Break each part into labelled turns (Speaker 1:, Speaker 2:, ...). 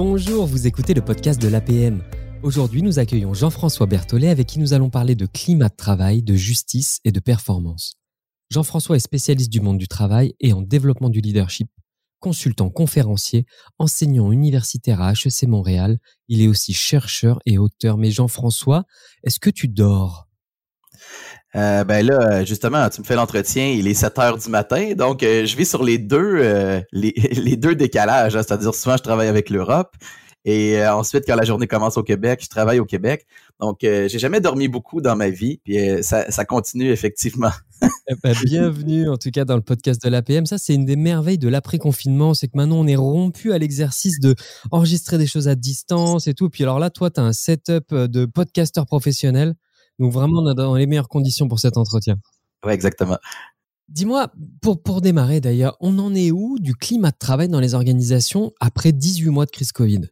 Speaker 1: Bonjour, vous écoutez le podcast de l'APM. Aujourd'hui, nous accueillons Jean-François Berthollet avec qui nous allons parler de climat de travail, de justice et de performance. Jean-François est spécialiste du monde du travail et en développement du leadership. Consultant conférencier, enseignant universitaire à HEC Montréal, il est aussi chercheur et auteur. Mais Jean-François, est-ce que tu dors?
Speaker 2: Euh, ben là, justement, tu me fais l'entretien, il est 7 heures du matin, donc euh, je vis sur les deux, euh, les, deux décalages, hein. c'est-à-dire souvent je travaille avec l'Europe et ensuite quand la journée commence au Québec, je travaille au Québec. Donc j'ai jamais dormi beaucoup dans ma vie, puis ça, ça, continue effectivement.
Speaker 1: Eh ben, bienvenue en tout cas dans le podcast de l'APM. Ça c'est une des merveilles de l'après-confinement, c'est que maintenant on est rompu à l'exercice de enregistrer des choses à distance et tout. Puis alors là, toi, tu as un setup de podcasteur professionnel. Donc vraiment, on est dans les meilleures conditions pour cet entretien.
Speaker 2: Oui, exactement.
Speaker 1: Dis-moi, pour, pour démarrer d'ailleurs, on en est où du climat de travail dans les organisations après 18 mois de crise Covid?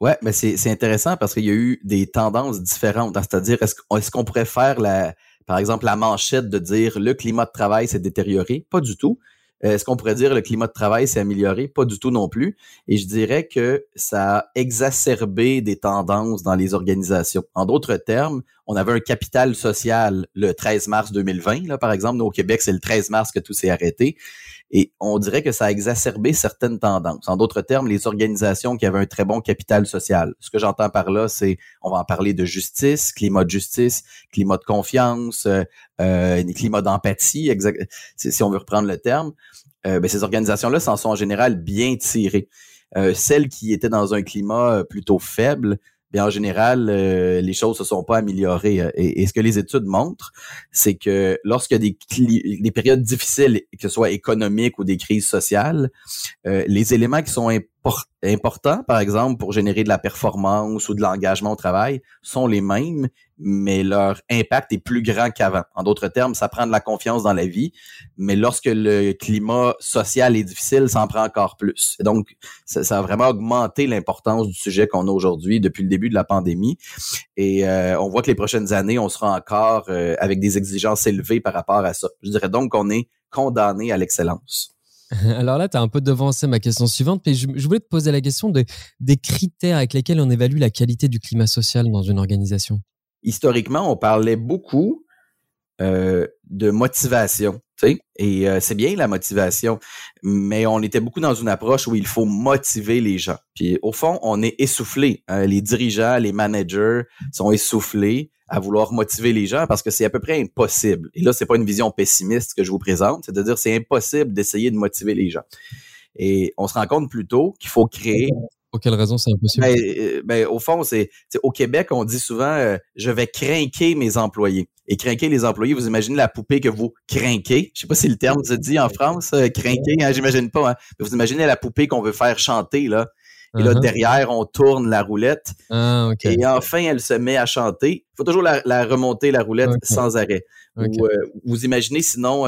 Speaker 2: Ouais, mais c'est intéressant parce qu'il y a eu des tendances différentes. Hein. C'est-à-dire, est-ce qu'on pourrait faire, la, par exemple, la manchette de dire le climat de travail s'est détérioré? Pas du tout. Euh, est-ce qu'on pourrait dire le climat de travail s'est amélioré? Pas du tout non plus. Et je dirais que ça a exacerbé des tendances dans les organisations. En d'autres termes, on avait un capital social le 13 mars 2020, là, par exemple. Nous, au Québec, c'est le 13 mars que tout s'est arrêté. Et on dirait que ça a exacerbé certaines tendances. En d'autres termes, les organisations qui avaient un très bon capital social. Ce que j'entends par là, c'est, on va en parler de justice, climat de justice, climat de confiance, euh, euh climat d'empathie, si on veut reprendre le terme. Euh, ben, ces organisations-là s'en sont en général bien tirées. Euh, celles qui étaient dans un climat plutôt faible, en général, euh, les choses se sont pas améliorées. Euh, et, ce que les études montrent, c'est que lorsqu'il y a des, des périodes difficiles, que ce soit économiques ou des crises sociales, euh, les éléments qui sont importants, par exemple, pour générer de la performance ou de l'engagement au travail, sont les mêmes, mais leur impact est plus grand qu'avant. En d'autres termes, ça prend de la confiance dans la vie, mais lorsque le climat social est difficile, ça en prend encore plus. donc, ça, a vraiment augmenté l'importance du sujet qu'on a aujourd'hui depuis le début de la pandémie. Et euh, on voit que les prochaines années, on sera encore euh, avec des exigences élevées par rapport à ça. Je dirais donc qu'on est condamné à l'excellence.
Speaker 1: Alors là, tu as un peu devancé ma question suivante, mais je, voulais te poser la question de, des critères avec lesquels on évalue la qualité du climat social dans une organisation.
Speaker 2: Historiquement, on parlait beaucoup euh, de motivation, tu sais, et euh, c'est bien la motivation, mais on était beaucoup dans une approche où il faut motiver les gens. Puis au fond, on est essoufflé. Hein. les dirigeants, les managers sont essoufflés à vouloir motiver les gens parce que c'est à peu près impossible. Et là, c'est pas une vision pessimiste que je vous présente, c'est de dire c'est impossible d'essayer de motiver les gens. Et on se rend compte plutôt qu'il faut créer
Speaker 1: pour quelle raison c'est impossible?
Speaker 2: Ben, euh, ben, au fond, c'est au Québec, on dit souvent euh, je vais craquer mes employés. Et craquer les employés, vous imaginez la poupée que vous craquez? Je sais pas si le terme se dit en France, euh, craquer, hein, j'imagine pas. Hein. vous imaginez la poupée qu'on veut faire chanter, là. Et là, uh-huh. derrière, on tourne la roulette.
Speaker 1: Ah,
Speaker 2: et enfin, elle se met à chanter. Il faut toujours la, remonter, la roulette, sans arrêt. vous imaginez sinon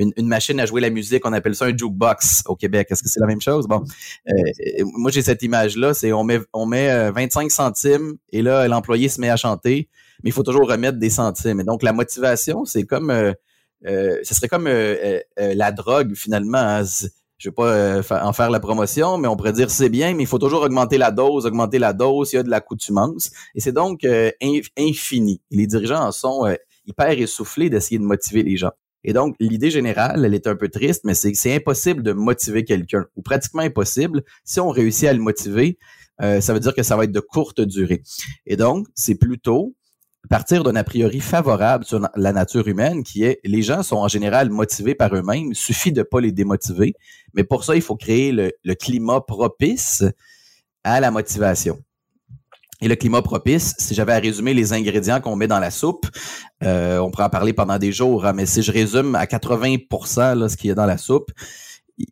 Speaker 2: une, machine à jouer la musique, on appelle ça un jukebox au Québec. Est-ce que c'est la même chose? Bon, euh, moi j'ai cette image-là, c'est on met on met 25 euh, centimes et là l'employé se met à chanter, mais il faut toujours remettre des centimes. Et donc la motivation, c'est comme euh, ce serait comme la drogue finalement. Hein. Je vais pas en faire la promotion, mais on pourrait dire c'est bien, mais il faut toujours augmenter la dose, augmenter la dose, il y a de l'accoutumance. Et c'est donc infini. les dirigeants en sont hyper essoufflés d'essayer de motiver les gens. Et donc, l'idée générale, elle est un peu triste, mais c'est que c'est impossible de motiver quelqu'un, ou pratiquement impossible. Si on réussit à le motiver, euh, ça veut dire que ça va être de courte durée. Et donc, c'est plutôt partir d'un a priori favorable sur la nature humaine, qui est les gens sont en général motivés par eux-mêmes, il suffit de pas les démotiver, mais pour ça, il faut créer le climat propice à la motivation. Et le climat propice, si j'avais à résumer les ingrédients qu'on met dans la soupe, euh, on pourrait en parler pendant des jours, hein, mais si je résume à 80 là, ce qu'il y a dans la soupe,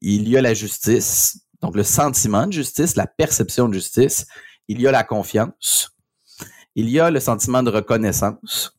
Speaker 2: il y a la justice, donc le sentiment de justice, la perception de justice, il y a la confiance, il y a le sentiment de reconnaissance,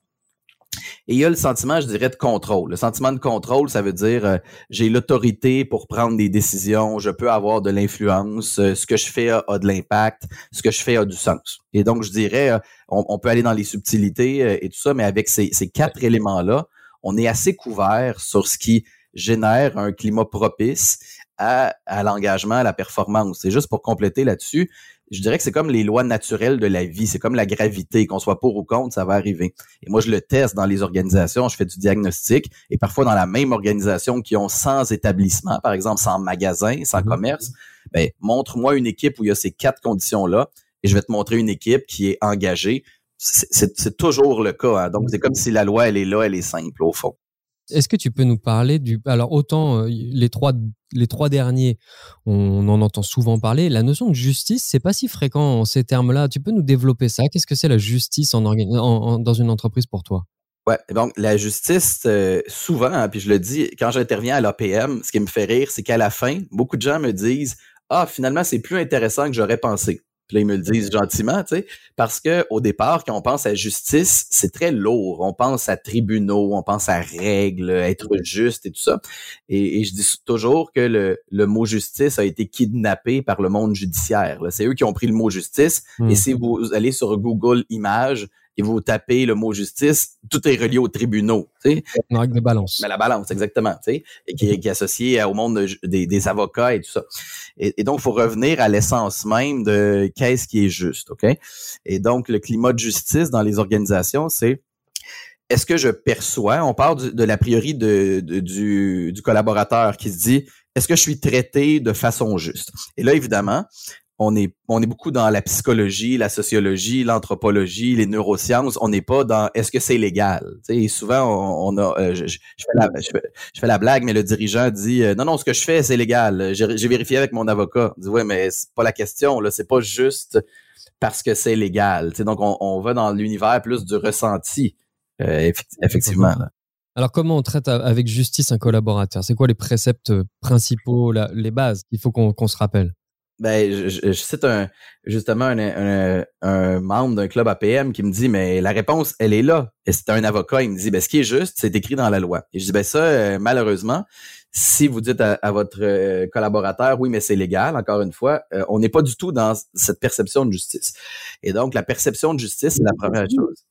Speaker 2: et il y a le sentiment, je dirais, de contrôle. Le sentiment de contrôle, ça veut dire euh, j'ai l'autorité pour prendre des décisions, je peux avoir de l'influence, euh, ce que je fais a, de l'impact, ce que je fais a du sens. Et donc, je dirais, euh, on, peut aller dans les subtilités et tout ça, mais avec ces, quatre éléments-là, on est assez couvert sur ce qui génère un climat propice à, à l'engagement, à la performance. C'est juste pour compléter là-dessus je dirais que c'est comme les lois naturelles de la vie, c'est comme la gravité, qu'on soit pour ou contre, ça va arriver. Et moi, je le teste dans les organisations, je fais du diagnostic, et parfois dans la même organisation qui ont 100 établissements, par exemple 100 magasins, 100 mhm. commerces, ben, montre-moi une équipe où il y a ces quatre conditions-là, et je vais te montrer une équipe qui est engagée. C'est toujours le cas. Hein. Donc, c'est comme si la loi, elle est là, elle est simple, au fond.
Speaker 1: Est-ce que tu peux nous parler du alors autant euh, les trois derniers on en entend souvent parler la notion de justice c'est pas si fréquent ces termes-là. Tu peux nous développer ça? Qu'est-ce que c'est la justice en, dans une entreprise pour toi?
Speaker 2: Ouais, donc la justice, euh, souvent, hein, puis je le dis, quand j'interviens à l'APM, ce qui me fait rire, c'est qu'à la fin, beaucoup de gens me disent Ah, finalement, c'est plus intéressant que j'aurais pensé. Puis là, ils me le disent gentiment, tu sais, parce que au départ, quand on pense à justice, c'est très lourd. On pense à tribunaux, on pense à règles, être juste et tout ça. Et, je dis toujours que le, le, mot justice a été kidnappé par le monde judiciaire. C'est eux qui ont pris le mot justice. Et hmm. si vous allez sur Google Images, et vous tapez le mot justice, tout est relié aux tribunaux. Tu sais.
Speaker 1: De balance.
Speaker 2: Mais la balance, exactement. Tu sais, et qui, est associée au monde des, avocats et tout ça. Et, donc, il faut revenir à l'essence même de qu'est-ce qui est juste. OK? Et donc, le climat de justice dans les organisations, c'est est-ce que je perçois, on parle de, la priori de, du, du collaborateur qui se dit, est-ce que je suis traité de façon juste? Et là, évidemment, on est, beaucoup dans la psychologie, la sociologie, l'anthropologie, les neurosciences. On n'est pas dans est-ce que c'est légal? souvent, je, fais la, blague, mais le dirigeant dit euh, non, non, ce que je fais, c'est légal. J'ai vérifié avec mon avocat. Il dit ouais, mais c'est pas la question. Là, c'est pas juste parce que c'est légal. donc, on, va dans l'univers plus du ressenti, euh, effectivement.
Speaker 1: Alors, comment on traite avec justice un collaborateur? C'est quoi les préceptes principaux, les bases qu'il faut qu'on se rappelle?
Speaker 2: Ben, je, je, cite un, justement un, un, membre d'un club APM qui me dit, mais la réponse, elle est là. Et c'est un avocat, il me dit, ben, ce qui est juste, c'est écrit dans la loi. Et je dis, ben ça, euh, malheureusement, si vous dites à, votre euh, collaborateur, oui, mais c'est légal, encore une fois, euh, on n'est pas du tout dans cette perception de justice. Et donc, la perception de justice, c'est la première chose.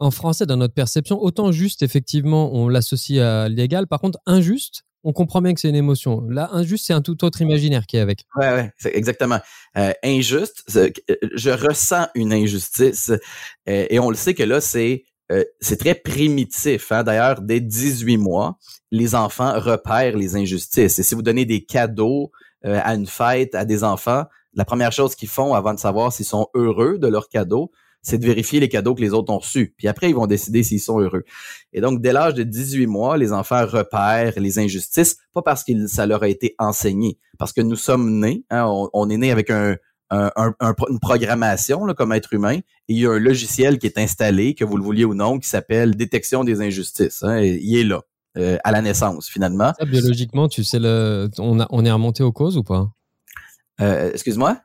Speaker 1: En français, dans notre perception, autant juste, effectivement, on l'associe à légal. Par contre, injuste, on comprend bien que c'est une émotion. Là, injuste, c'est un tout autre imaginaire qui est avec.
Speaker 2: Ouais, exactement. Euh, injuste, je ressens une injustice euh, et on le sait que là, c'est euh, c'est très primitif. Hein? D'ailleurs, dès 18 mois, les enfants repèrent les injustices. Et si vous donnez des cadeaux à une fête à des enfants, la première chose qu'ils font avant de savoir s'ils sont heureux de leur cadeau, c'est de vérifier les cadeaux que les autres ont reçus. Puis après, ils vont décider s'ils sont heureux. Et donc, dès l'âge de 18 mois, les enfants repèrent les injustices, pas parce que ça leur a été enseigné, parce que nous sommes nés, hein, on, est nés avec un, une programmation là, comme être humain, et il y a un logiciel qui est installé, que vous le vouliez ou non, qui s'appelle détection des injustices. Hein, il est là. Euh, à la naissance, finalement.
Speaker 1: biologiquement, tu sais, le, on, a, on est remonté aux causes ou pas?
Speaker 2: Euh, excuse-moi?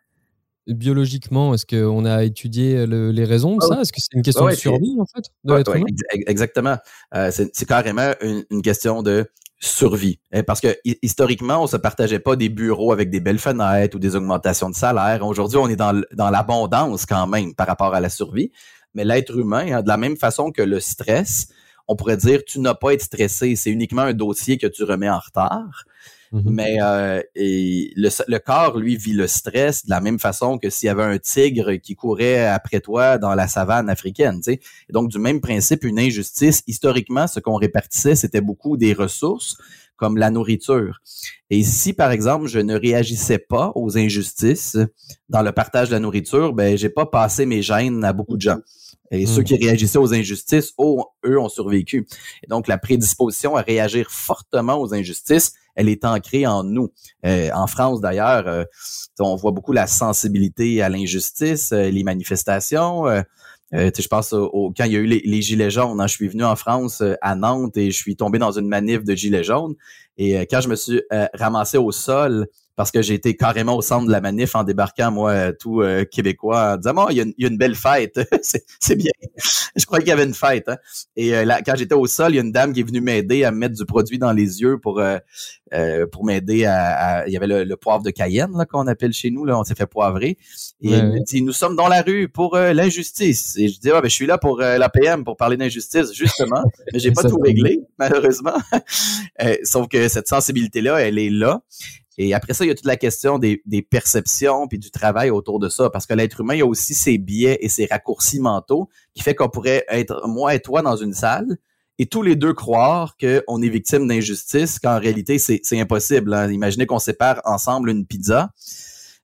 Speaker 1: Biologiquement, est-ce qu'on a étudié les raisons de ah ça? Est-ce que c'est une question de survie, en fait, de
Speaker 2: Exactement. Euh, c'est carrément une, question de survie. Parce que historiquement, on se partageait pas des bureaux avec des belles fenêtres ou des augmentations de salaire. Aujourd'hui, on est dans, dans l'abondance quand même par rapport à la survie. Mais l'être humain, hein, de la même façon que le stress, on pourrait dire tu n'as pas à être stressé, c'est uniquement un dossier que tu remets en retard. Mm-hmm. Mais euh, et le, le, corps, lui, vit le stress de la même façon que s'il y avait un tigre qui courait après toi dans la savane africaine. Sais. donc, du même principe, une injustice, historiquement, ce qu'on répartissait, c'était beaucoup des ressources comme la nourriture. Et si, par exemple, je ne réagissais pas aux injustices dans le partage de la nourriture, ben, j'ai pas passé mes gènes à beaucoup de gens. Et ceux mm. qui réagissaient aux injustices, eux, ont survécu. Et donc, la prédisposition à réagir fortement aux injustices, elle est ancrée en nous. Euh, en France, d'ailleurs, euh, on voit beaucoup la sensibilité à l'injustice, euh, les manifestations. je pense au, quand il y a eu les, gilets jaunes. Hein, je suis venu en France à Nantes et je suis tombé dans une manif de gilets jaunes. Et quand je me suis ramassé au sol parce que j'ai été carrément au centre de la manif en débarquant, moi, tout euh, québécois, en disant, oh, il y, a une, il y a une belle fête, c'est bien. je croyais qu'il y avait une fête. Hein. Et euh, là, quand j'étais au sol, il y a une dame qui est venue m'aider à me mettre du produit dans les yeux pour euh, pour m'aider à, Il y avait le, poivre de Cayenne là qu'on appelle chez nous, là, on s'est fait poivrer. Et elle me dit, nous sommes dans la rue pour l'injustice. Et je dis, ah, ben, je suis là pour la PM, pour parler d'injustice, justement. Mais j'ai pas tout réglé, malheureusement. sauf que cette sensibilité-là, elle est là. Et après ça, il y a toute la question des, perceptions puis du travail autour de ça, parce que l'être humain il a aussi ses biais et ses raccourcis mentaux qui fait qu'on pourrait être moi et toi dans une salle et tous les deux croire qu'on est victime d'injustice, qu'en réalité, c'est impossible. Hein. Imaginez qu'on sépare ensemble une pizza.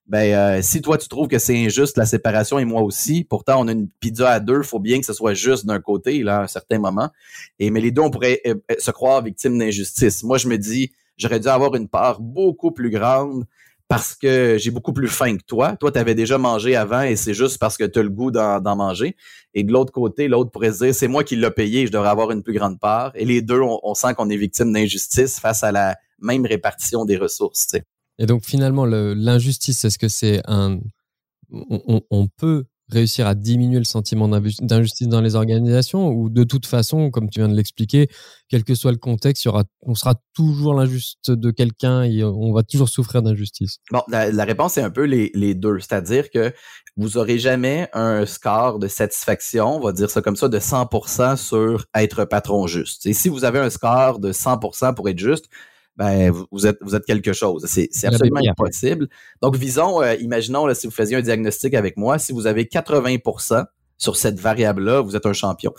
Speaker 2: Ben, euh, si toi, tu trouves que c'est injuste, la séparation, et moi aussi, pourtant, on a une pizza à deux, faut bien que ce soit juste d'un côté, là, à un certain moment. Et, mais les deux, on pourrait euh, euh, se croire victime d'injustice. Moi, je me dis, j'aurais dû avoir une part beaucoup plus grande parce que j'ai beaucoup plus faim que toi. Toi, tu avais déjà mangé avant et c'est juste parce que tu as le goût d'en manger. Et de l'autre côté, l'autre pourrait se dire, c'est moi qui l'ai payé, je devrais avoir une plus grande part. Et les deux, on, sent qu'on est victime d'injustice face à la même répartition des ressources.
Speaker 1: Et donc finalement, l'injustice, est-ce que c'est un... on peut réussir à diminuer le sentiment d'injustice dans les organisations ou de toute façon, comme tu viens de l'expliquer, quel que soit le contexte, on sera toujours l'injuste de quelqu'un et on va toujours souffrir d'injustice?
Speaker 2: Bon, la, réponse est un peu les, les deux. C'est-à-dire que vous aurez jamais un score de satisfaction, on va dire ça comme ça, de 100% sur être patron juste. Et si vous avez un score de 100% pour être juste, ben vous êtes vous êtes quelque chose. C'est absolument impossible. Donc visons, euh, imaginons là, si vous faisiez un diagnostic avec moi, si vous avez 80% sur cette variable-là, vous êtes un champion.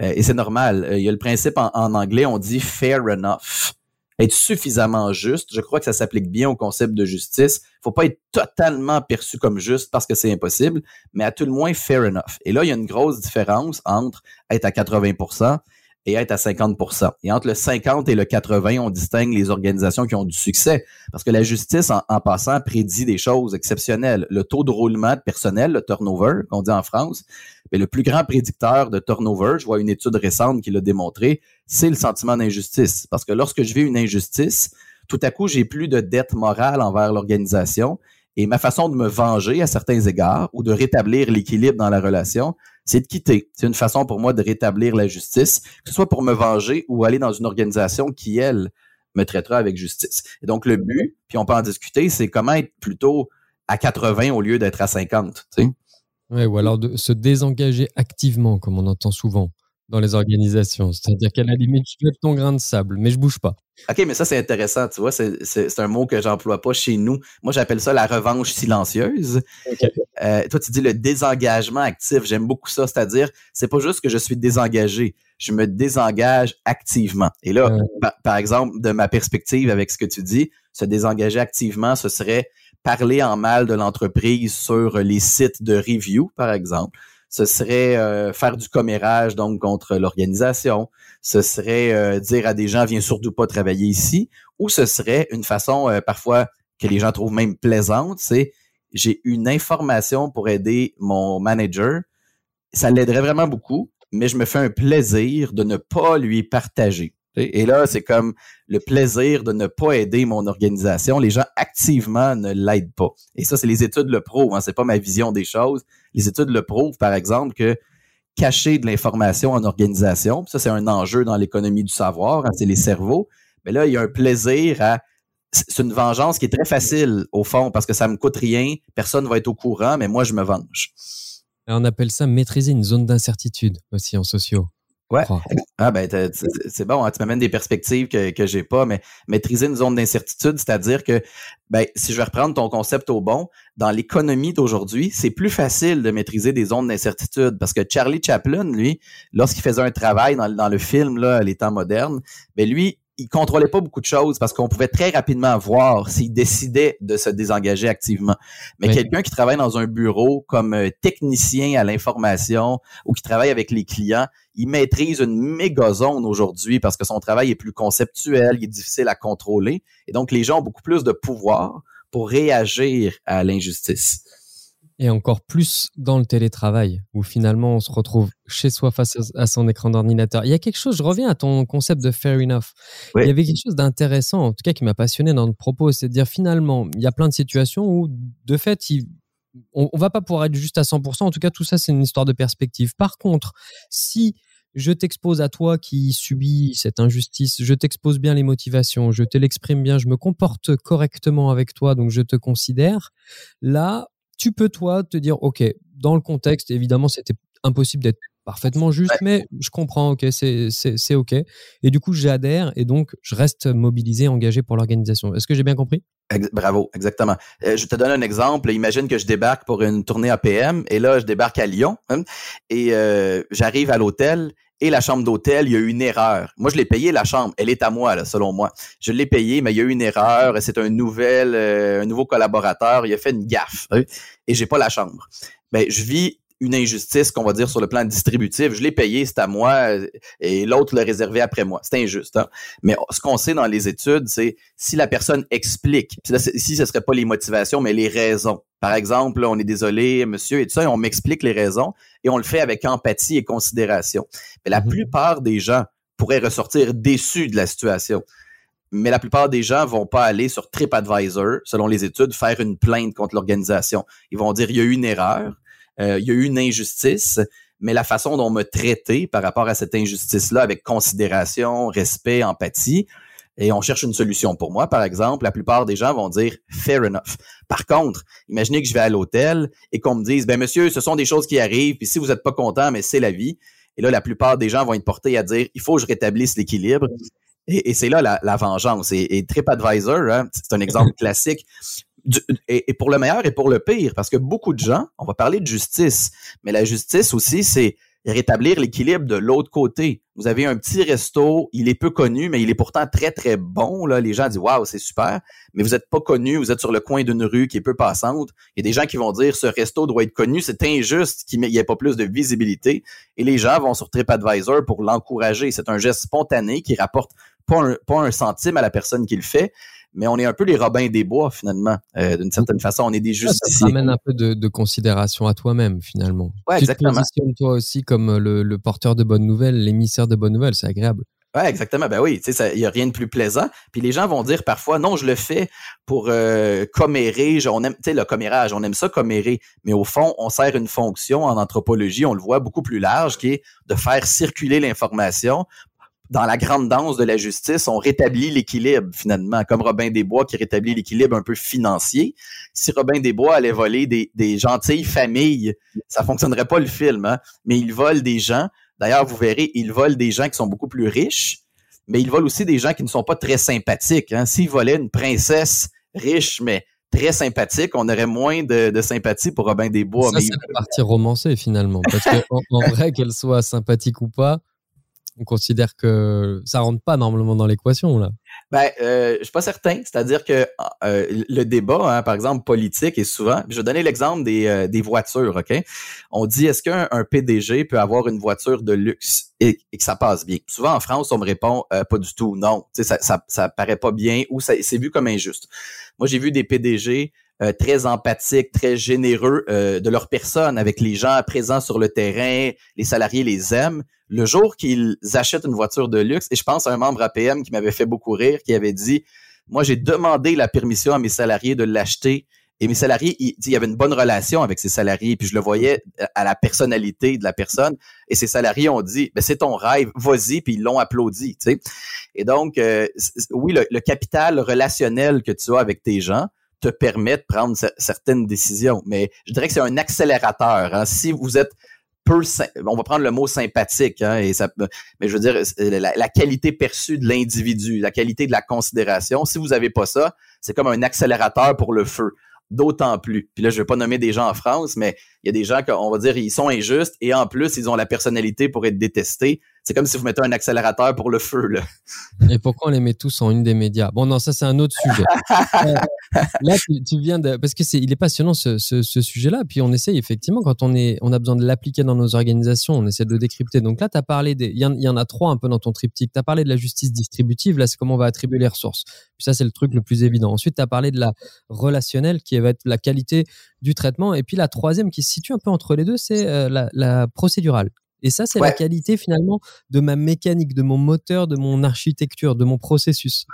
Speaker 2: Euh, et c'est normal. Euh, il y a le principe en, anglais, on dit fair enough. Être suffisamment juste. Je crois que ça s'applique bien au concept de justice. Faut pas être totalement perçu comme juste parce que c'est impossible, mais à tout le moins fair enough. Et là, il y a une grosse différence entre être à 80% et être à 50 Et entre le 50 et le 80, on distingue les organisations qui ont du succès. Parce que la justice, en, passant, prédit des choses exceptionnelles. Le taux de roulement de personnel, le turnover, qu'on dit en France, mais le plus grand prédicteur de turnover, je vois une étude récente qui l'a démontré, c'est le sentiment d'injustice. Parce que lorsque je vis une injustice, tout à coup, j'ai plus de dette morale envers l'organisation et ma façon de me venger à certains égards ou de rétablir l'équilibre dans la relation, c'est de quitter. C'est une façon pour moi de rétablir la justice, que ce soit pour me venger ou aller dans une organisation qui, elle, me traitera avec justice. Et donc, le but, puis on peut en discuter, c'est comment être plutôt à 80 au lieu d'être à 50. Tu sais?
Speaker 1: Ouais, ou alors de se désengager activement, comme on entend souvent dans les organisations. C'est-à-dire qu'à la limite, je fais ton grain de sable, mais je bouge pas.
Speaker 2: OK, mais ça, c'est intéressant. Tu vois, c'est un mot que j'emploie pas chez nous. Moi, j'appelle ça la revanche silencieuse. Euh, toi, tu dis le désengagement actif. J'aime beaucoup ça. C'est-à-dire, c'est pas juste que je suis désengagé. Je me désengage activement. Et là, par, exemple, de ma perspective avec ce que tu dis, se désengager activement, ce serait parler en mal de l'entreprise sur les sites de review, par exemple ce serait euh, faire du commérage donc contre l'organisation, ce serait euh, dire à des gens viens surtout pas travailler ici, ou ce serait une façon euh, parfois que les gens trouvent même plaisante, c'est j'ai une information pour aider mon manager, ça l'aiderait vraiment beaucoup, mais je me fais un plaisir de ne pas lui partager. Et là, c'est comme le plaisir de ne pas aider mon organisation. Les gens activement ne l'aident pas. Et ça, c'est les études le prouvent. Hein, c'est pas ma vision des choses. Les études le prouvent, par exemple, que cacher de l'information en organisation, ça c'est un enjeu dans l'économie du savoir, hein, c'est les cerveaux. Mais là, il y a un plaisir à c'est une vengeance qui est très facile au fond parce que ça me coûte rien, personne va être au courant, mais moi je me venge.
Speaker 1: On appelle ça maîtriser une zone d'incertitude aussi en sociaux.
Speaker 2: Ouais. Ah ben c'est bon, hein, tu m'amènes des perspectives que, que j'ai pas, mais maîtriser une zone d'incertitude, c'est-à-dire que ben, si je vais reprendre ton concept au bon, dans l'économie d'aujourd'hui, c'est plus facile de maîtriser des zones d'incertitude parce que Charlie Chaplin, lui, lorsqu'il faisait un travail dans, dans le film, là, Les temps modernes, ben lui, il contrôlait pas beaucoup de choses parce qu'on pouvait très rapidement voir s'il décidait de se désengager activement. Mais quelqu'un qui travaille dans un bureau comme euh, technicien à l'information ou qui travaille avec les clients, il maîtrise une méga zone aujourd'hui parce que son travail est plus conceptuel, il est difficile à contrôler. Et donc, les gens ont beaucoup plus de pouvoir pour réagir à l'injustice.
Speaker 1: Et encore plus dans le télétravail, où finalement on se retrouve chez soi face à son écran d'ordinateur. Il y a quelque chose, je reviens à ton concept de fair enough. Il y avait quelque chose d'intéressant, en tout cas qui m'a passionné dans le propos, c'est de dire finalement, il y a plein de situations où, de fait, on, ne va pas pouvoir être juste à 100%. En tout cas, tout ça, c'est une histoire de perspective. Par contre, si je t'expose à toi qui subis cette injustice, je t'expose bien les motivations, je te l'exprime bien, je me comporte correctement avec toi, donc je te considère. Là, tu peux, toi, te dire, OK, dans le contexte, évidemment, c'était impossible d'être parfaitement juste, mais je comprends, ok, c'est ok. Et du coup, j'adhère et donc je reste mobilisé, engagé pour l'organisation. Est-ce que j'ai bien compris?
Speaker 2: Bravo, exactement. Euh, je te donne un exemple. Imagine que je débarque pour une tournée APM et là, je débarque à Lyon hein, et euh, j'arrive à l'hôtel et la chambre d'hôtel, il y a eu une erreur. Moi, je l'ai payé la chambre. Elle est à moi, là, selon moi. Je l'ai payée, mais il y a eu une erreur. C'est un nouvel, euh, un nouveau collaborateur. Il a fait une gaffe et j'ai pas la chambre. Ben, je vis une injustice qu'on va dire sur le plan distributif. Je l'ai payé, c'est à moi, euh, et l'autre l'a réservé après moi. C'est injuste. Hein? Mais ce qu'on sait dans les études, c'est si la personne explique, ici, ce serait pas les motivations, mais les raisons. Par exemple, on est désolé, monsieur, et tout ça, et on m'explique les raisons, et on le fait avec empathie et considération. Mais la mm-hmm. plupart des gens pourraient ressortir déçus de la situation mais la plupart des gens vont pas aller sur TripAdvisor, selon les études, faire une plainte contre l'organisation. Ils vont dire il y a eu une erreur, euh, il y a eu une injustice, mais la façon dont on m'a traité par rapport à cette injustice-là, avec considération, respect, empathie, et on cherche une solution pour moi, par exemple, la plupart des gens vont dire fair enough. Par contre, imaginez que je vais à l'hôtel et qu'on me dise, ben monsieur, ce sont des choses qui arrivent, puis si vous n'êtes pas content, mais c'est la vie. Et là, la plupart des gens vont être portés à dire, il faut que je rétablisse l'équilibre. Et, c'est là la, vengeance. Et, TripAdvisor, hein, c'est un exemple classique et, pour le meilleur et pour le pire, parce que beaucoup de gens, on va parler de justice, mais la justice aussi, c'est rétablir l'équilibre de l'autre côté. Vous avez un petit resto, il est peu connu, mais il est pourtant très, très bon. Là. Les gens disent Waouh, c'est super, mais vous n'êtes pas connu, vous êtes sur le coin d'une rue qui est peu passante. Il y a des gens qui vont dire ce resto doit être connu, c'est injuste qu'il n'y ait pas plus de visibilité. Et les gens vont sur TripAdvisor pour l'encourager. C'est un geste spontané qui rapporte pas un, pas un centime à la personne qui le fait, mais on est un peu les Robins des Bois, finalement. Euh, d'une certaine façon, on est des justiciers.
Speaker 1: Ça amène un peu de, considération à toi-même, finalement.
Speaker 2: Ouais, tu exactement.
Speaker 1: te toi aussi comme le, porteur de bonnes nouvelles, l'émissaire de bonnes nouvelles, c'est agréable.
Speaker 2: Ouais, exactement. Ben oui, tu sais, il y a rien de plus plaisant. Puis les gens vont dire parfois, non, je le fais pour euh, commérer. On aime, tu sais, le commérage, on aime ça commérer. Mais au fond, on sert une fonction en anthropologie, on le voit beaucoup plus large, qui est de faire circuler l'information dans la grande danse de la justice, on rétablit l'équilibre finalement, comme Robin Desbois qui rétablit l'équilibre un peu financier. Si Robin Desbois allait voler des, gentilles familles, ça fonctionnerait pas le film, hein? mais il vole des gens. D'ailleurs, vous verrez, il vole des gens qui sont beaucoup plus riches, mais il vole aussi des gens qui ne sont pas très sympathiques. Hein? S'il volait une princesse riche, mais très sympathique, on aurait moins de, sympathie pour Robin Desbois.
Speaker 1: Ça, c'est la partie romancée finalement, parce qu'en en vrai, qu'elle soit sympathique ou pas, on considère que ça rentre pas normalement dans l'équation là.
Speaker 2: Ben, euh, je suis pas certain. C'est-à-dire que euh, le débat, hein, par exemple, politique est souvent. Je vais donner l'exemple des, euh, des voitures, ok? On dit est-ce qu'un PDG peut avoir une voiture de luxe et, que ça passe bien? Souvent en France, on me répond euh, pas du tout, non. Ça, ça, ça paraît pas bien ou c'est vu comme injuste. Moi, j'ai vu des PDG euh, très empathiques, très généreux euh, de leur personne avec les gens présents sur le terrain, les salariés les aiment. Le jour qu'ils achètent une voiture de luxe, et je pense à un membre APM qui m'avait fait beaucoup rire, qui avait dit, moi j'ai demandé la permission à mes salariés de l'acheter. Et mes salariés, il, y avait une bonne relation avec ses salariés, puis je le voyais à la personnalité de la personne. Et ses salariés ont dit, ben, c'est ton rêve, vas-y, puis ils l'ont applaudi. Tu sais. Et donc, euh, oui, le capital relationnel que tu as avec tes gens, te permet de prendre certaines décisions. Mais je dirais que c'est un accélérateur. Hein. Si vous êtes peu, on va prendre le mot sympathique, hein, et ça, mais je veux dire la, qualité perçue de l'individu, la qualité de la considération. Si vous n'avez pas ça, c'est comme un accélérateur pour le feu. D'autant plus. Puis là, je vais pas nommer des gens en France, mais il y a des gens qu'on va dire ils sont injustes et en plus ils ont la personnalité pour être détestés c'est comme si vous mettez un accélérateur pour le feu. Là.
Speaker 1: Et pourquoi on les met tous en une des médias? Bon, non, ça c'est un autre sujet. Euh, là, tu, viens de parce que c'est il est passionnant ce, ce, ce sujet-là. Puis on essaye effectivement quand on est on a besoin de l'appliquer dans nos organisations, on essaie de le décrypter. Donc là, tu as parlé des il y, y, en a trois un peu dans ton triptyque. Tu as parlé de la justice distributive. Là, c'est comment on va attribuer les ressources. Puis ça, c'est le truc le plus évident. Ensuite, tu as parlé de la relationnelle qui va être la qualité du traitement. Et puis la troisième qui se situe un peu entre les deux, c'est euh, la, la procédurale. Et ça, c'est la qualité finalement de ma mécanique, de mon moteur, de mon architecture, de mon processus.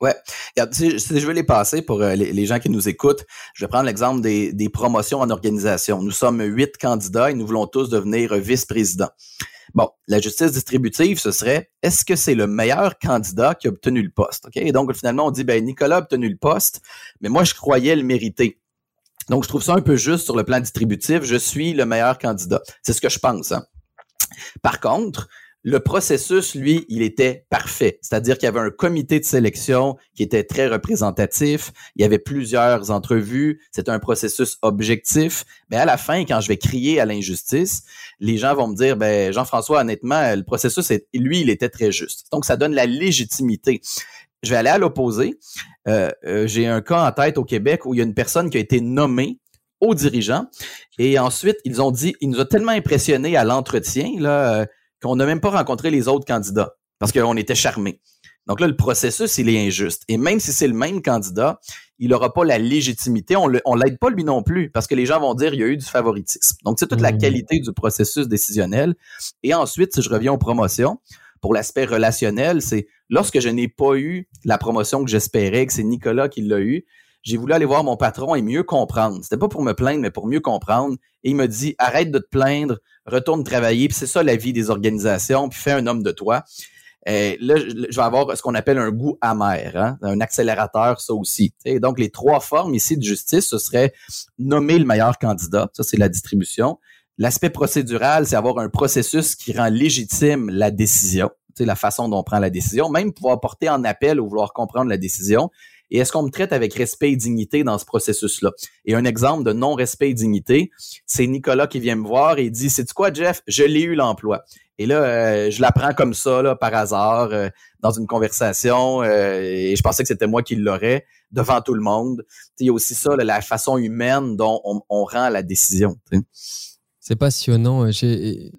Speaker 2: Ouais. je vais les passer pour euh, les, gens qui nous écoutent. Je vais prendre l'exemple des, promotions en organisation. Nous sommes huit candidats et nous voulons tous devenir vice-président. Bon, la justice distributive, ce serait est-ce que c'est le meilleur candidat qui a obtenu le poste? Et donc, finalement, on dit ben, Nicolas a obtenu le poste, mais moi, je croyais le mériter. Donc, je trouve ça un peu juste sur le plan distributif. Je suis le meilleur candidat. C'est ce que je pense. Hein? Par contre, le processus, lui, il était parfait. C'est-à-dire qu'il y avait un comité de sélection qui était très représentatif. Il y avait plusieurs entrevues. C'était un processus objectif. Mais à la fin, quand je vais crier à l'injustice, les gens vont me dire, ben, Jean-François, honnêtement, le processus, lui, il était très juste. Donc, ça donne la légitimité. Je vais aller à l'opposé. Euh, euh, j'ai un cas en tête au Québec où il y a une personne qui a été nommée aux dirigeants et ensuite ils ont dit, il nous a tellement impressionné à l'entretien là. Euh, qu'on n'a même pas rencontré les autres candidats parce qu'on était charmés. Donc là, le processus, il est injuste. Et même si c'est le même candidat, il n'aura pas la légitimité. On ne l'aide pas lui non plus parce que les gens vont dire qu'il y a eu du favoritisme. Donc, c'est toute la mmh. qualité du processus décisionnel. Et ensuite, si je reviens aux promotions, pour l'aspect relationnel, c'est lorsque je n'ai pas eu la promotion que j'espérais, que c'est Nicolas qui l'a eu, j'ai voulu aller voir mon patron et mieux comprendre. C'était pas pour me plaindre, mais pour mieux comprendre. Et il me dit, arrête de te plaindre, retourne travailler, puis c'est ça la vie des organisations, puis fais un homme de toi. Et là, je vais avoir ce qu'on appelle un goût amer, hein? un accélérateur, ça aussi. Et donc, les trois formes ici de justice, ce serait nommer le meilleur candidat, ça c'est la distribution. L'aspect procédural, c'est avoir un processus qui rend légitime la décision, la façon dont on prend la décision, même pouvoir porter en appel ou vouloir comprendre la décision. Et est-ce qu'on me traite avec respect et dignité dans ce processus-là? Et un exemple de non-respect et dignité, c'est Nicolas qui vient me voir et dit, c'est quoi, Jeff? Je l'ai eu l'emploi. Et là, euh, je l'apprends comme ça, là, par hasard, euh, dans une conversation, euh, et je pensais que c'était moi qui l'aurais devant tout le monde. Il y a aussi ça, la façon humaine dont on, rend la décision.
Speaker 1: C'est passionnant.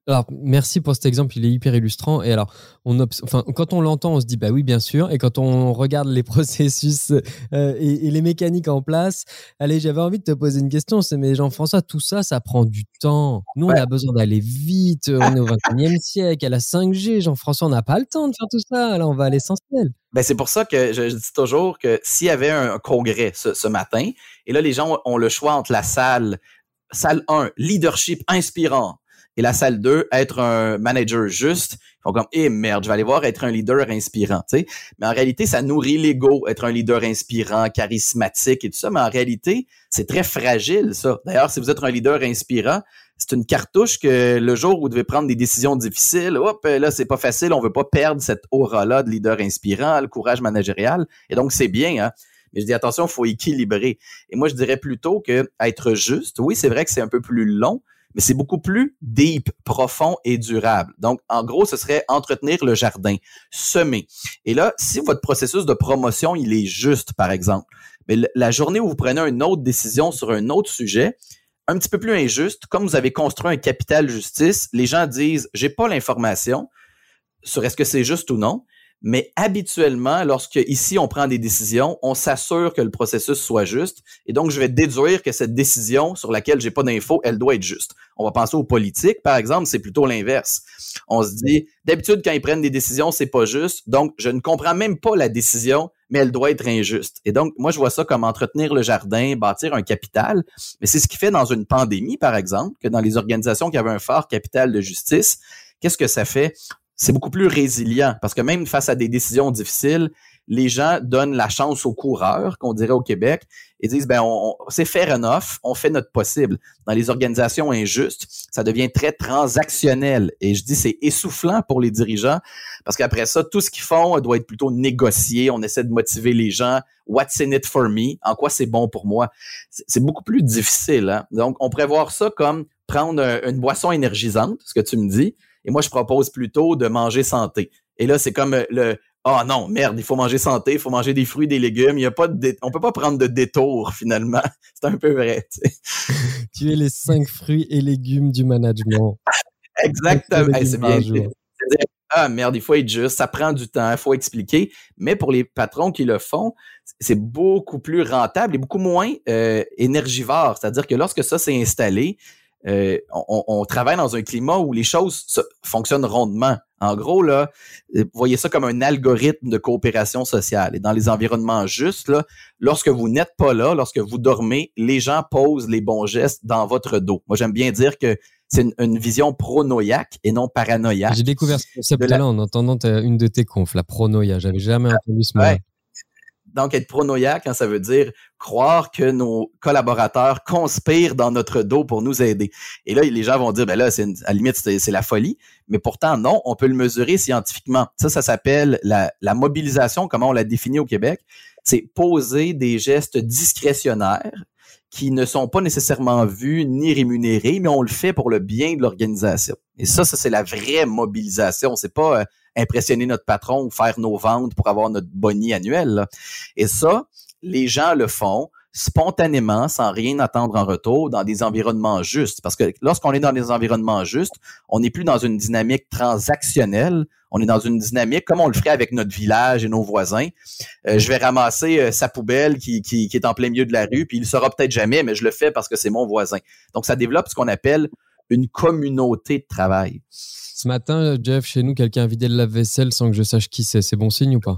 Speaker 1: Alors, merci pour cet exemple, il est hyper illustrant. Et alors, on enfin, quand on l'entend, on se dit, bah oui, bien sûr. Et quand on regarde les processus euh, et, les mécaniques en place, allez, j'avais envie de te poser une question. C'est, mais Jean-François, tout ça, ça prend du temps. Nous, on a besoin d'aller vite. On est au 21e siècle, à la 5G. Jean-François, on n'a pas le temps de faire tout ça. Là, on va à l'essentiel.
Speaker 2: Ben, c'est pour ça que je, dis toujours que s'il y avait un congrès ce, ce matin, et là, les gens ont le choix entre la salle salle 1, leadership inspirant. Et la salle 2, être un manager juste. Ils font comme, eh merde, je vais aller voir être un leader inspirant, tu. Mais en réalité, ça nourrit l'ego, être un leader inspirant, charismatique et tout ça. Mais en réalité, c'est très fragile, ça. D'ailleurs, si vous êtes un leader inspirant, c'est une cartouche que le jour où vous devez prendre des décisions difficiles, hop, là, c'est pas facile. On veut pas perdre cette aura-là de leader inspirant, le courage managérial. Et donc, c'est bien, hein. Mais je dis attention, il faut équilibrer. Et moi, je dirais plutôt que être juste, oui, c'est vrai que c'est un peu plus long, mais c'est beaucoup plus deep, profond et durable. Donc, en gros, ce serait entretenir le jardin, semer. Et là, si votre processus de promotion, il est juste, par exemple, mais la journée où vous prenez une autre décision sur un autre sujet, un petit peu plus injuste, comme vous avez construit un capital justice, les gens disent, j'ai pas l'information sur est-ce que c'est juste ou non, mais habituellement, lorsque ici on prend des décisions, on s'assure que le processus soit juste. Et donc, je vais déduire que cette décision sur laquelle j'ai pas d'infos, elle doit être juste. On va penser aux politiques, par exemple, c'est plutôt l'inverse. On se dit, d'habitude, quand ils prennent des décisions, c'est pas juste. Donc, je ne comprends même pas la décision, mais elle doit être injuste. Et donc, moi, je vois ça comme entretenir le jardin, bâtir un capital. Mais c'est ce qui fait dans une pandémie, par exemple, que dans les organisations qui avaient un fort capital de justice, qu'est-ce que ça fait? C'est beaucoup plus résilient parce que même face à des décisions difficiles, les gens donnent la chance aux coureurs, qu'on dirait au Québec, et disent ben on, c'est fair enough, on fait notre possible. Dans les organisations injustes, ça devient très transactionnel et je dis c'est essoufflant pour les dirigeants parce qu'après ça tout ce qu'ils font doit être plutôt négocié, on essaie de motiver les gens, what's in it for me, en quoi c'est bon pour moi? C'est beaucoup plus difficile hein? Donc on pourrait voir ça comme prendre une boisson énergisante, ce que tu me dis, et moi, je propose plutôt de manger santé. Et là, c'est comme euh, le oh non, merde, il faut manger santé, il faut manger des fruits, des légumes. Il y a pas de on peut pas prendre de détour finalement. C'est un peu vrai.
Speaker 1: Tu, es les cinq fruits et légumes du management.
Speaker 2: Exactement. c'est bien. Ah merde, il faut être juste, ça prend du temps, il faut expliquer. Mais pour les patrons qui le font, c'est beaucoup plus rentable et beaucoup moins euh, énergivore. C'est-à-dire que lorsque ça s'est installé, euh, on, travaille dans un climat où les choses fonctionnent rondement. En gros, là, euh, voyez ça comme un algorithme de coopération sociale. Et dans les environnements justes, là, lorsque vous n'êtes pas là, lorsque vous dormez, les gens posent les bons gestes dans votre dos. Moi, j'aime bien dire que c'est une, vision pronoïaque et non paranoïaque.
Speaker 1: J'ai découvert ce concept-là en entendant une de tes confs, la pronoïa. J'avais jamais entendu ce mot.
Speaker 2: Donc, être pronoïaque, hein, ça veut dire croire que nos collaborateurs conspirent dans notre dos pour nous aider. Et là, les gens vont dire, ben là, c'est à la limite, c'est la folie. Mais pourtant, non, on peut le mesurer scientifiquement. Ça, ça s'appelle la, la mobilisation, comment on l'a défini au Québec. C'est poser des gestes discrétionnaires qui ne sont pas nécessairement vus ni rémunérés, mais on le fait pour le bien de l'organisation. Et ça, ça c'est la vraie mobilisation. C'est pas euh, impressionner notre patron ou faire nos ventes pour avoir notre boni annuel. Et ça, les gens le font spontanément, sans rien attendre en retour, dans des environnements justes. Parce que lorsqu'on est dans des environnements justes, on n'est plus dans une dynamique transactionnelle, on est dans une dynamique comme on le ferait avec notre village et nos voisins. Euh, je vais ramasser euh, sa poubelle qui, qui, qui, est en plein milieu de la rue, puis il le saura peut-être jamais, mais je le fais parce que c'est mon voisin. Donc, ça développe ce qu'on appelle une communauté de travail.
Speaker 1: Ce matin, Jeff, chez nous, quelqu'un a vidé le lave-vaisselle sans que je sache qui c'est. C'est bon signe ou pas?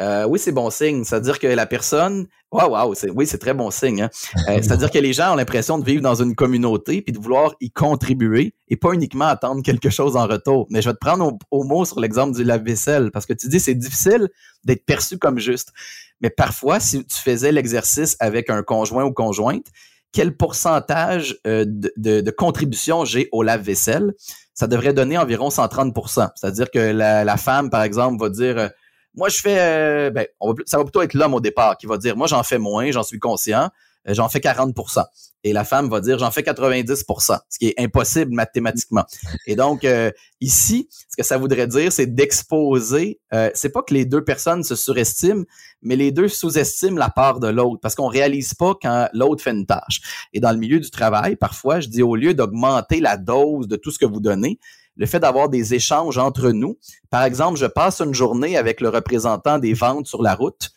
Speaker 2: Euh, oui, c'est bon signe. C'est-à-dire que la personne, waouh, wow, oui, c'est très bon signe. Hein. Euh, c'est-à-dire que les gens ont l'impression de vivre dans une communauté puis de vouloir y contribuer et pas uniquement attendre quelque chose en retour. Mais je vais te prendre au, mot sur l'exemple du lave-vaisselle parce que tu dis c'est difficile d'être perçu comme juste. Mais parfois, si tu faisais l'exercice avec un conjoint ou conjointe, quel pourcentage euh, de, de, contribution j'ai au lave-vaisselle? Ça devrait donner environ 130% C'est-à-dire que la, femme, par exemple, va dire moi, je fais, euh, ben, ça va plutôt être l'homme au départ qui va dire, moi, j'en fais moins, j'en suis conscient, euh, j'en fais 40% Et la femme va dire, j'en fais 90% ce qui est impossible mathématiquement. Et donc, euh, ici, ce que ça voudrait dire, c'est d'exposer, c'est pas que les deux personnes se surestiment, mais les deux sous-estiment la part de l'autre parce qu'on réalise pas quand l'autre fait une tâche. Et dans le milieu du travail, parfois, je dis, au lieu d'augmenter la dose de tout ce que vous donnez, le fait d'avoir des échanges entre nous. Par exemple, je passe une journée avec le représentant des ventes sur la route,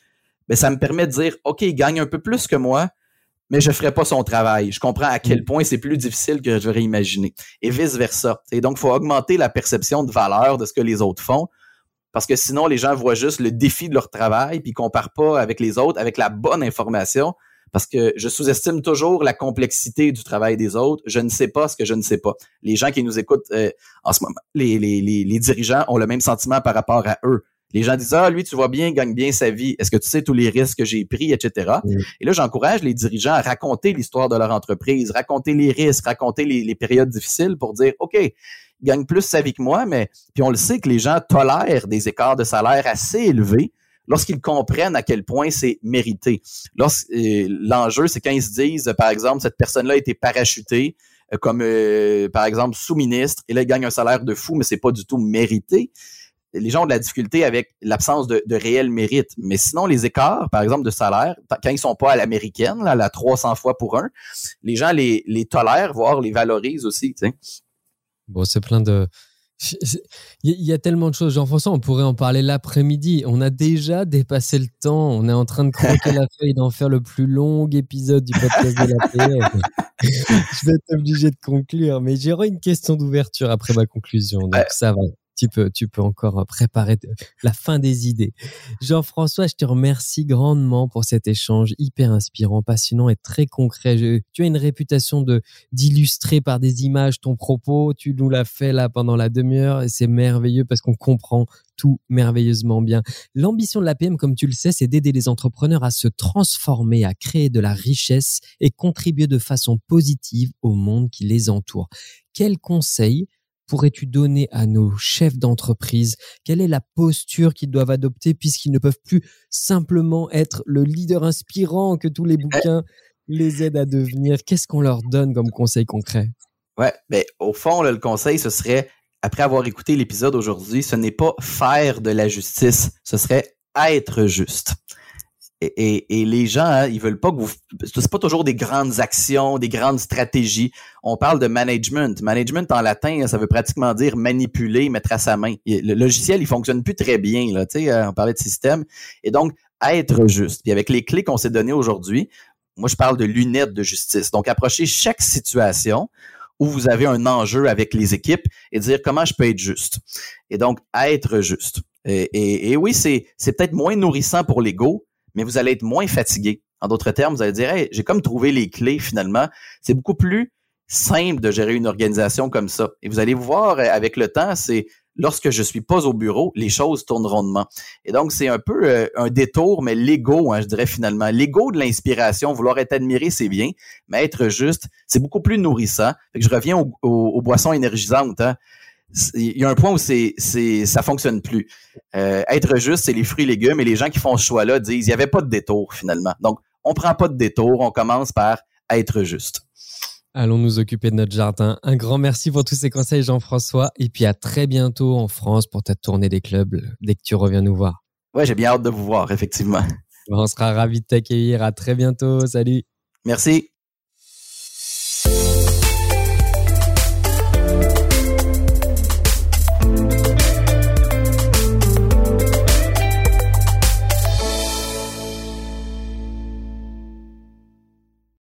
Speaker 2: mais ça me permet de dire, OK, il gagne un peu plus que moi, mais je ne ferai pas son travail. Je comprends à quel mm. point c'est plus difficile que j'aurais imaginé. Et vice-versa. Et donc, il faut augmenter la perception de valeur de ce que les autres font. Parce que sinon, les gens voient juste le défi de leur travail, puis ne comparent pas avec les autres, avec la bonne information parce que je sous-estime toujours la complexité du travail des autres. Je ne sais pas ce que je ne sais pas. Les gens qui nous écoutent euh, en ce moment, les, les, les, dirigeants ont le même sentiment par rapport à eux. Les gens disent, ah, lui, tu vois bien, gagne bien sa vie. Est-ce que tu sais tous les risques que j'ai pris, etc. Et là, j'encourage les dirigeants à raconter l'histoire de leur entreprise, raconter les risques, raconter les, les périodes difficiles pour dire, OK, il gagne plus sa vie que moi, mais puis on le sait que les gens tolèrent des écarts de salaire assez élevés lorsqu'ils comprennent à quel point c'est mérité. Euh, l'enjeu, c'est quand ils se disent, par exemple, cette personne-là a été parachutée euh, comme, euh, par exemple, sous-ministre, et là, il gagne un salaire de fou, mais c'est pas du tout mérité. Les gens ont de la difficulté avec l'absence de, réel mérite. Mais sinon, les écarts, par exemple, de salaire, quand ils sont pas à l'américaine, là, la 300 fois pour un, les gens les, les tolèrent, voire les valorisent aussi.
Speaker 1: Bon, c'est plein de, il y a tellement de choses, Jean-François, on pourrait en parler l'après-midi. On a déjà dépassé le temps. On est en train de croquer la feuille d'en faire le plus long épisode du podcast de la paix. Je vais être obligé de conclure, mais j'aurai une question d'ouverture après ma conclusion. Donc ça va tu peux, tu peux encore euh, préparer la fin des idées. Jean-François, je te remercie grandement pour cet échange hyper inspirant, passionnant et très concret. tu as une réputation de d'illustrer par des images ton propos. Tu nous l'as fait là pendant la demi-heure et c'est merveilleux parce qu'on comprend tout merveilleusement bien. L'ambition de l'APM, comme tu le sais, c'est d'aider les entrepreneurs à se transformer, à créer de la richesse et contribuer de façon positive au monde qui les entoure. Quels conseils pourrais-tu donner à nos chefs d'entreprise Quelle est la posture qu'ils doivent adopter puisqu'ils ne peuvent plus simplement être le leader inspirant que tous les bouquins les aident à devenir? Qu'est-ce qu'on leur donne comme conseil concret?
Speaker 2: Ouais, ben, au fond, le conseil, ce serait, après avoir écouté l'épisode aujourd'hui, ce n'est pas faire de la justice, ce serait être juste. Et, les gens, hein, ils veulent pas que vous. C'est pas toujours des grandes actions, des grandes stratégies. On parle de management. Management en latin, ça veut pratiquement dire manipuler, mettre à sa main. Le logiciel, il fonctionne plus très bien. Là, tu sais, euh, on parlait de système. Et donc, être juste. Puis avec les clés qu'on s'est données aujourd'hui, moi, je parle de lunettes de justice. Donc, approcher chaque situation où vous avez un enjeu avec les équipes et dire comment je peux être juste. Et donc, être juste. Et, et oui, c'est peut-être moins nourrissant pour l'ego, mais vous allez être moins fatigué. En d'autres termes, vous allez dire, hey, j'ai comme trouvé les clés finalement. C'est beaucoup plus simple de gérer une organisation comme ça. Et vous allez voir euh, avec le temps, c'est lorsque je suis pas au bureau, les choses tournent rondement. Et donc, c'est un peu euh, un détour, mais l'ego, hein, je dirais finalement. L'ego de l'inspiration, vouloir être admiré, c'est bien, mais être juste, c'est beaucoup plus nourrissant. je reviens aux, boissons énergisantes. Hein. Il y a un point où c'est, c'est, ça fonctionne plus. Euh, être juste, c'est les fruits et légumes, et les gens qui font ce choix-là disent, il n'y avait pas de détour finalement. Donc, on prend pas de détour, on commence par être juste.
Speaker 1: Allons nous occuper de notre jardin. Un grand merci pour tous ces conseils, Jean-François. Et puis à très bientôt en France pour ta tournée des clubs dès que tu reviens nous voir.
Speaker 2: Ouais, j'ai bien hâte de vous voir, effectivement.
Speaker 1: On sera ravis de t'accueillir. À très bientôt. Salut.
Speaker 2: Merci.